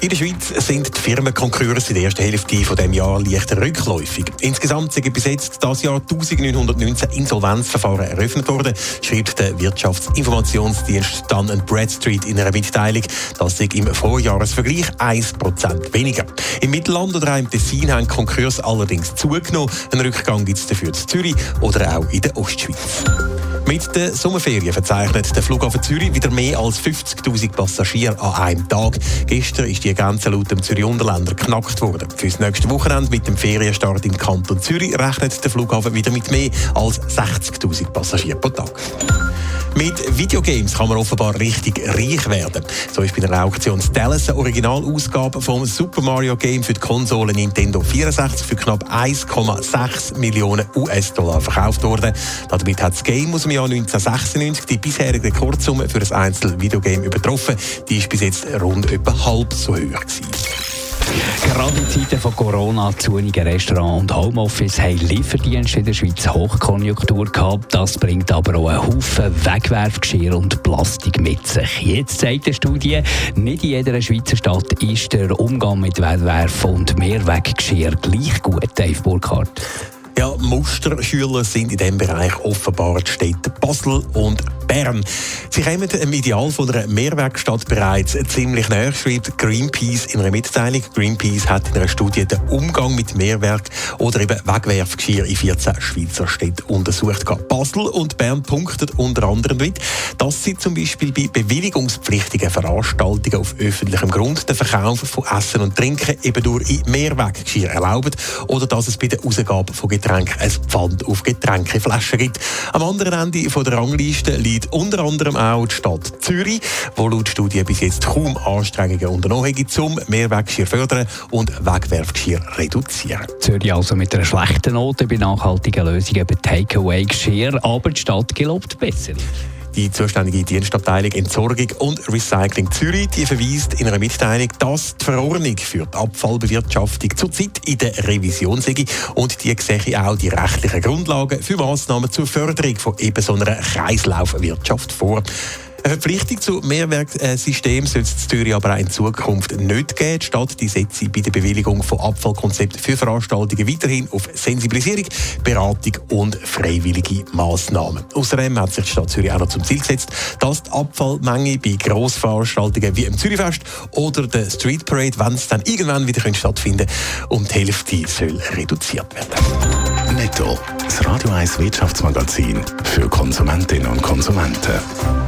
In der Schweiz sind die Firmenkonkurse in der ersten Hälfte dieses Jahres leicht rückläufig. Insgesamt sind bis jetzt das Jahr 1919 Insolvenzverfahren eröffnet worden, schreibt der Wirtschaftsinformationsdienst Dun Bradstreet in einer Mitteilung. Das liegt im Vorjahresvergleich 1% weniger. Im Mittelland oder auch im Tessin haben Konkurse allerdings zugenommen. Einen Rückgang gibt es dafür in Zürich oder auch in der Ostschweiz. Mit den Sommerferien verzeichnet der Flughafen Zürich wieder mehr als 50.000 Passagiere an einem Tag. Gestern ist die Grenze laut dem Zürich Unterländer knackt worden. Für das nächste Wochenende mit dem Ferienstart im Kanton Zürich rechnet der Flughafen wieder mit mehr als 60.000 Passagieren pro Tag. Mit Videogames kann man offenbar richtig reich werden. So ist bei der Auktion Dallas eine Originalausgabe vom Super Mario Game für die Konsole Nintendo 64 für knapp 1,6 Millionen US-Dollar verkauft worden. Damit hat das Game aus dem Jahr 1996 die bisherige Rekordsumme für ein Einzel-Videogame übertroffen. Die ist bis jetzt rund etwa halb so hoch gewesen. Gerade in Zeiten von Corona, zunigen Restaurant und Homeoffice haben Lieferdienste in der Schweiz Hochkonjunktur gehabt. Das bringt aber auch einen Haufen Wegwerfgeschirr und Plastik mit sich. Jetzt zeigt eine Studie, nicht in jeder Schweizer Stadt ist der Umgang mit Wegwerf- und Mehrweggeschirr gleich gut, Dave Burkhardt. Ja, Musterschüler sind in diesem Bereich offenbar die Städte Basel und Bern. Sie kommen im Ideal von einer Mehrwerkstatt bereits ziemlich näher, schreibt Greenpeace in einer Mitteilung. Greenpeace hat in einer Studie den Umgang mit Mehrwerk oder eben Wegwerfgeschirr in 14 Schweizer Städten untersucht. Basel und Bern punkten unter anderem mit, dass sie zum Beispiel bei bewilligungspflichtigen Veranstaltungen auf öffentlichem Grund den Verkauf von Essen und Trinken eben durch in Mehrweggeschirr erlauben oder dass es bei der Ausgabe von Getränken Getränk ein Pfand auf Getränkeflaschen gibt. Am anderen Ende der Rangliste liegt unter anderem auch die Stadt Zürich, wo laut Studie bis jetzt kaum Anstrengungen unternommen hat, um Mehrweggeschirr fördern und Wegwerfgeschirr reduzieren. Zürich also mit einer schlechten Note bei nachhaltigen Lösungen bei Takeaway-Geschirr, aber die Stadt gelobt besser. Die zuständige Dienstabteilung Entsorgung und Recycling Zürich die verweist in einer Mitteilung, dass die Verordnung für die Abfallbewirtschaftung zurzeit in der Revision sei und die sehe auch die rechtlichen Grundlagen für Massnahmen zur Förderung von eben so einer Kreislaufwirtschaft vor. Verpflichtung zu Mehrwerksystemen soll es in Zürich aber auch in Zukunft nicht geben. Die Stadt die setzt bei der Bewilligung von Abfallkonzepten für Veranstaltungen weiterhin auf Sensibilisierung, Beratung und freiwillige Massnahmen. Außerdem hat sich die Stadt Zürich auch noch zum Ziel gesetzt, dass die Abfallmenge bei Grossveranstaltungen wie im Zürichfest oder der Street Parade, wenn es dann irgendwann wieder stattfinden um die Hälfte soll reduziert werden. Netto, das Radio 1 Wirtschaftsmagazin für Konsumentinnen und Konsumenten.